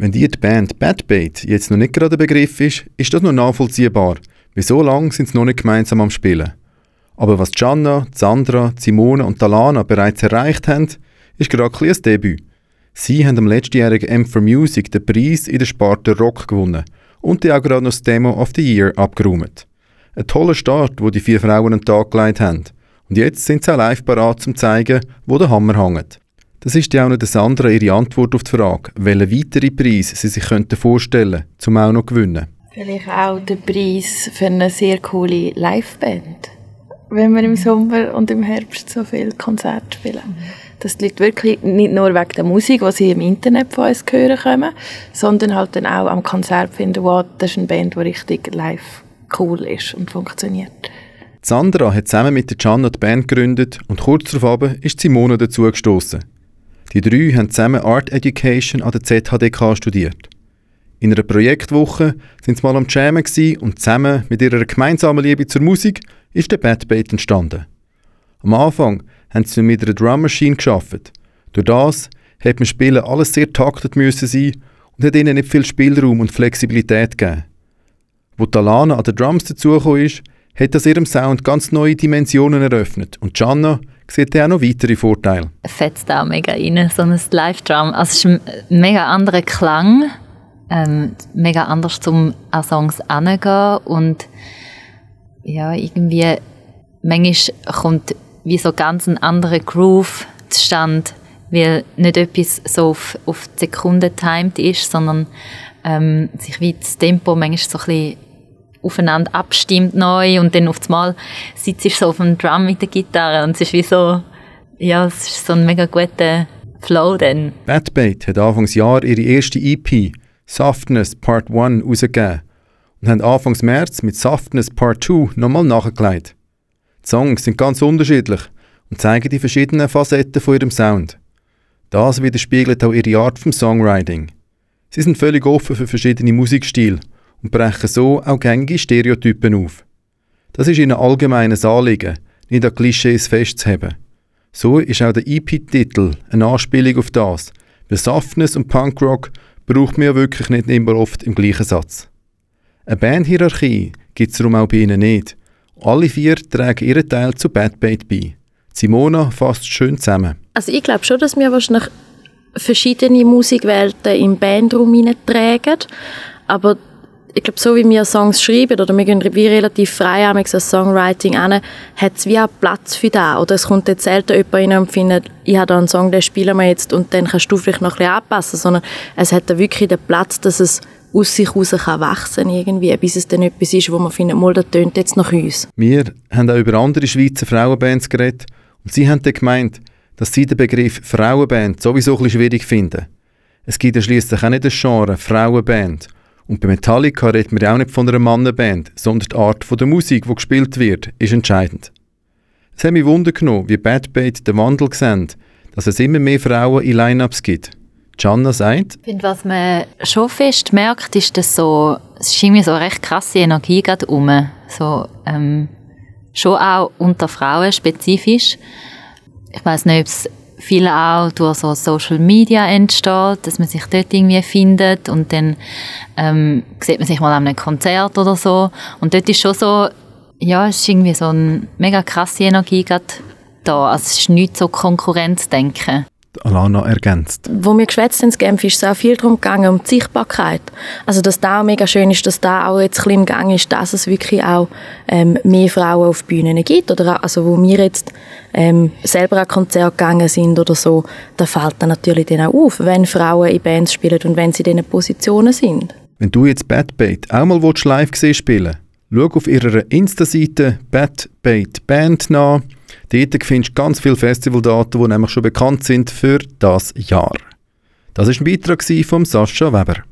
Wenn dir die Band Bad Bait jetzt noch nicht gerade ein Begriff ist, ist das noch nachvollziehbar, weil so lange sind sie noch nicht gemeinsam am Spielen. Aber was Gianna, Sandra, Simone und Talana bereits erreicht haben, ist gerade ein, ein Debüt. Sie haben am letztjährigen M for Music den Preis in der Sparte Rock gewonnen und die auch gerade noch das Demo of the Year abgeräumt. Ein toller Start, wo die vier Frauen einen Tag gelegt haben. Und jetzt sind sie auch live parat, zu zeigen, wo der Hammer hängt. Das ist ja auch noch das andere ihre Antwort auf die Frage, welchen weiteren Preis sie sich vorstellen könnten, um auch noch zu gewinnen. Vielleicht auch den Preis für eine sehr coole Liveband. Wenn wir im Sommer und im Herbst so viele Konzerte spielen dass die Leute wirklich nicht nur wegen der Musik, die sie im Internet von uns hören kommen, sondern halt dann auch am Konzert finden, wow, das ist eine Band, die richtig live cool ist und funktioniert. Sandra hat zusammen mit der Gianna die Band gegründet und kurz darauf ist Simone dazu gestoßen. Die drei haben zusammen Art Education an der ZHDK studiert. In einer Projektwoche sind sie mal am Jammen und zusammen mit ihrer gemeinsamen Liebe zur Musik ist der Bad Bait entstanden. Am Anfang haben sie mit einer Drum Machine geschafft. Durch das hat beim Spielen alles sehr taktet müssen sein und hat ihnen nicht viel Spielraum und Flexibilität gegeben. Wo Talana an den Drums dazugekommen ist, hat das ihrem Sound ganz neue Dimensionen eröffnet und Gianna sieht auch noch weitere Vorteile. Fetzt auch mega rein, so ein Live-Drum. Also es ist ein mega anderer Klang, ähm, mega anders zum an Songs angehen und ja, irgendwie manchmal kommt wie so ganz ein anderer Groove zustande, weil nicht etwas so auf, auf die Sekunde timed ist, sondern ähm, sich wie das Tempo manchmal so ein bisschen aufeinander abstimmt neu und dann auf einmal sitzt ich so auf dem Drum mit der Gitarre und es ist wie so, ja, es ist so ein mega guter Flow dann. Bad Bait hat Anfangsjahr ihre erste EP Softness Part 1 rausgegeben und haben Anfangs März mit Softness Part 2 nochmal nachgelegt. Die Songs sind ganz unterschiedlich und zeigen die verschiedenen Facetten von ihrem Sound. Das widerspiegelt auch ihre Art vom Songwriting. Sie sind völlig offen für verschiedene Musikstile und brechen so auch gängige Stereotypen auf. Das ist ihnen allgemeines Anliegen, nicht an Klischees festzuheben. So ist auch der EP-Titel eine Anspielung auf das, weil Softness und Punkrock braucht man ja wirklich nicht immer oft im gleichen Satz. Eine Bandhierarchie gibt es darum auch bei ihnen nicht alle vier tragen ihren Teil zu Bad Bait bei. Simona fasst schön zusammen. Also ich glaube schon, dass wir wahrscheinlich verschiedene Musikwelten im Bandraum tragen, aber ich glaube, so wie wir Songs schreiben, oder wir gehen wie relativ frei an das Songwriting an, hat es wie auch Platz für das. Oder es kommt jetzt selten jemand rein und findet, ich habe da einen Song, den spielen wir jetzt und dann kannst du vielleicht noch ein anpassen, sondern es hat da wirklich den Platz, dass es aus sich heraus kann wachsen irgendwie, bis es dann etwas ist, wo man findet, mal, das tönt jetzt nach uns. Wir haben auch über andere Schweizer Frauenbands geredet und sie haben dann gemeint, dass sie den Begriff Frauenband sowieso ein bisschen schwierig finden. Es gibt ja schliesslich auch nicht das Genre Frauenband. Und bei Metallica reden wir auch nicht von einer Mannenband, sondern die Art der Musik, die gespielt wird, ist entscheidend. Es hat mich Wunder genommen, wie Bad Bait den Wandel sehen, dass es immer mehr Frauen in Lineups gibt. Gianna sagt. Ich finde, was man schon fest merkt, ist, dass so, es ist irgendwie so recht krasse Energie gerade rum. So, ähm, schon auch unter Frauen spezifisch. Ich weiß nicht, ob es viel auch durch so Social Media entsteht, dass man sich dort irgendwie findet und dann ähm, sieht man sich mal an einem Konzert oder so. Und dort ist schon so, ja, es ist irgendwie so eine mega krasse Energie gerade da. Also es ist nicht so Konkurrenzdenken. Alana ergänzt. Wo wir geschwätzt haben, Genf ist es auch viel darum gegangen, um die Sichtbarkeit. Also, dass da auch mega schön ist, dass da auch jetzt ein im Gang ist, dass es wirklich auch ähm, mehr Frauen auf Bühnen gibt. Oder auch, also, wo wir jetzt ähm, selber an Konzert gegangen sind oder so, da fällt dann natürlich dann auch auf, wenn Frauen in Bands spielen und wenn sie in diesen Positionen sind. Wenn du jetzt Bad Bait auch mal live sehen spielen schau auf ihrer Insta-Seite Bad Bait Band nach Dort findest du ganz viele Festivaldaten, die nämlich schon bekannt sind für das Jahr. Das war ein Beitrag von Sascha Weber.